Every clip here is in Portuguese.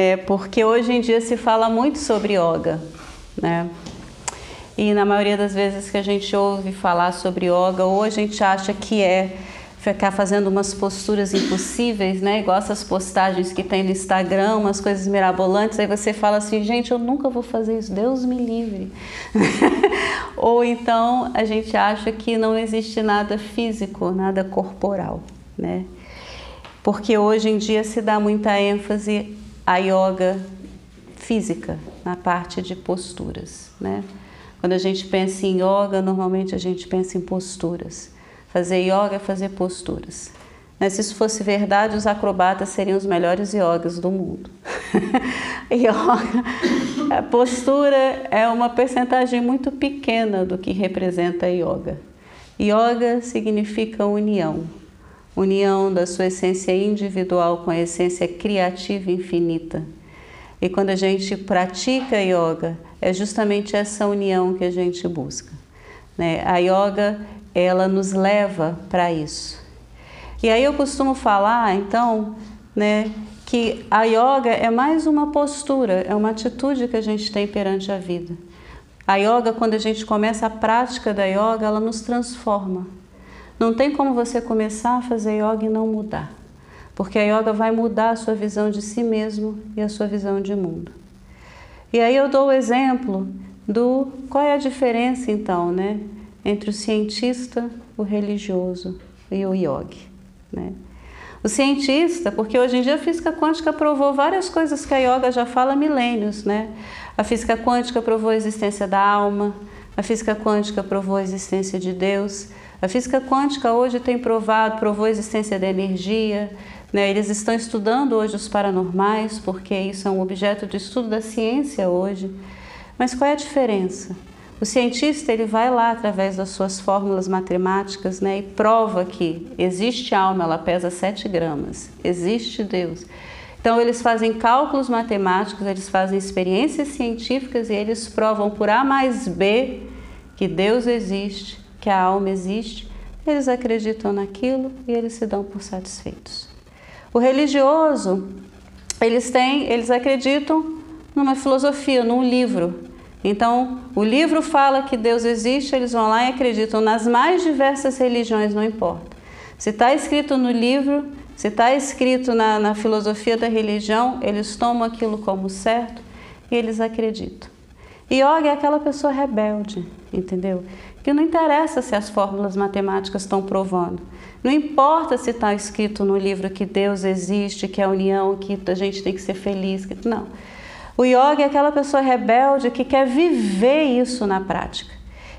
É porque hoje em dia se fala muito sobre yoga, né? E na maioria das vezes que a gente ouve falar sobre yoga, ou a gente acha que é ficar fazendo umas posturas impossíveis, né? Igual essas postagens que tem no Instagram, umas coisas mirabolantes, aí você fala assim, gente, eu nunca vou fazer isso, Deus me livre. Ou então a gente acha que não existe nada físico, nada corporal, né? Porque hoje em dia se dá muita ênfase à yoga física, na parte de posturas, né? Quando a gente pensa em yoga, normalmente a gente pensa em posturas. Fazer yoga é fazer posturas. Mas se isso fosse verdade, os acrobatas seriam os melhores yogas do mundo. yoga, a postura é uma percentagem muito pequena do que representa a yoga. Yoga significa união, união da sua essência individual com a essência criativa infinita. E quando a gente pratica yoga, é justamente essa união que a gente busca. Né? A yoga ela nos leva para isso. E aí eu costumo falar, então, né, que a yoga é mais uma postura, é uma atitude que a gente tem perante a vida. A yoga, quando a gente começa a prática da yoga, ela nos transforma. Não tem como você começar a fazer yoga e não mudar, porque a yoga vai mudar a sua visão de si mesmo e a sua visão de mundo. E aí eu dou o exemplo do qual é a diferença então, né, entre o cientista, o religioso e o yogi. Né? O cientista, porque hoje em dia a física quântica provou várias coisas que a yoga já fala há milênios, né? A física quântica provou a existência da alma, a física quântica provou a existência de Deus, a física quântica hoje tem provado, provou a existência da energia, né? Eles estão estudando hoje os paranormais, porque isso é um objeto de estudo da ciência hoje. Mas qual é a diferença? O cientista ele vai lá através das suas fórmulas matemáticas né, e prova que existe alma, ela pesa 7 gramas, existe Deus. Então eles fazem cálculos matemáticos, eles fazem experiências científicas e eles provam por A mais B que Deus existe, que a alma existe. Eles acreditam naquilo e eles se dão por satisfeitos. O religioso, eles têm, eles acreditam numa filosofia, num livro, então, o livro fala que Deus existe, eles vão lá e acreditam nas mais diversas religiões, não importa. Se está escrito no livro, se está escrito na, na filosofia da religião, eles tomam aquilo como certo e eles acreditam. Yoga é aquela pessoa rebelde, entendeu? Que não interessa se as fórmulas matemáticas estão provando. Não importa se está escrito no livro que Deus existe, que é a união, que a gente tem que ser feliz. Que... Não. O yoga é aquela pessoa rebelde que quer viver isso na prática.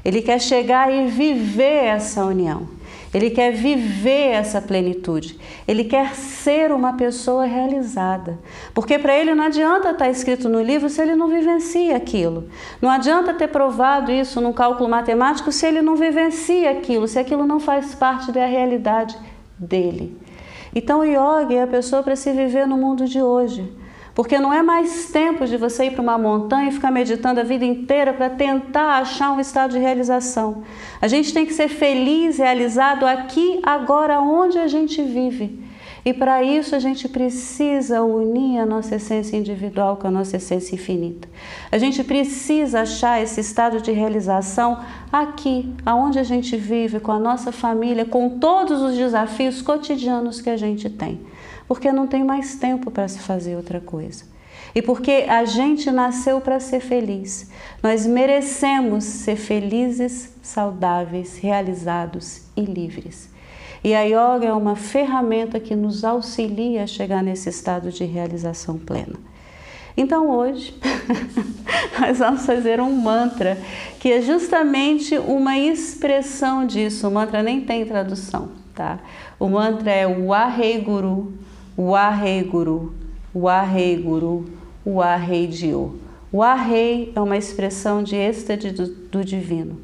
Ele quer chegar e viver essa união. Ele quer viver essa plenitude. Ele quer ser uma pessoa realizada. Porque para ele não adianta estar escrito no livro se ele não vivencia aquilo. Não adianta ter provado isso num cálculo matemático se ele não vivencia aquilo, se aquilo não faz parte da realidade dele. Então o yoga é a pessoa para se viver no mundo de hoje. Porque não é mais tempo de você ir para uma montanha e ficar meditando a vida inteira para tentar achar um estado de realização. A gente tem que ser feliz, realizado aqui, agora, onde a gente vive. E para isso a gente precisa unir a nossa essência individual com a nossa essência infinita. A gente precisa achar esse estado de realização aqui, aonde a gente vive, com a nossa família, com todos os desafios cotidianos que a gente tem porque não tem mais tempo para se fazer outra coisa. E porque a gente nasceu para ser feliz. Nós merecemos ser felizes, saudáveis, realizados e livres. E a yoga é uma ferramenta que nos auxilia a chegar nesse estado de realização plena. Então hoje nós vamos fazer um mantra que é justamente uma expressão disso. O mantra nem tem tradução, tá? O mantra é o Ahei Guru Wahei Guru, Wahei Guru, Wahei Dio. Wahei é uma expressão de êxtase do, do divino.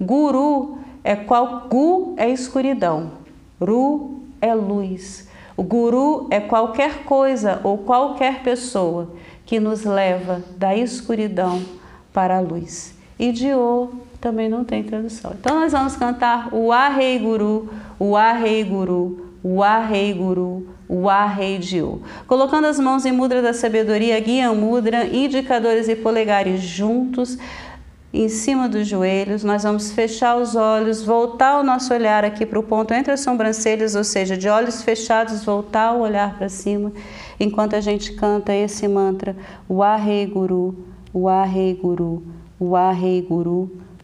Guru é qual Gu é escuridão, Ru é luz. O guru é qualquer coisa ou qualquer pessoa que nos leva da escuridão para a luz. E Dio também não tem tradução. Então nós vamos cantar o Arrei Guru, o Arrei Guru, Rei Guru, Rei Dio. Colocando as mãos em mudra da sabedoria, guia mudra, indicadores e polegares juntos, em cima dos joelhos, nós vamos fechar os olhos, voltar o nosso olhar aqui para o ponto entre as sobrancelhas, ou seja, de olhos fechados, voltar o olhar para cima, enquanto a gente canta esse mantra, Rei Guru, Rei Guru, Rei Guru.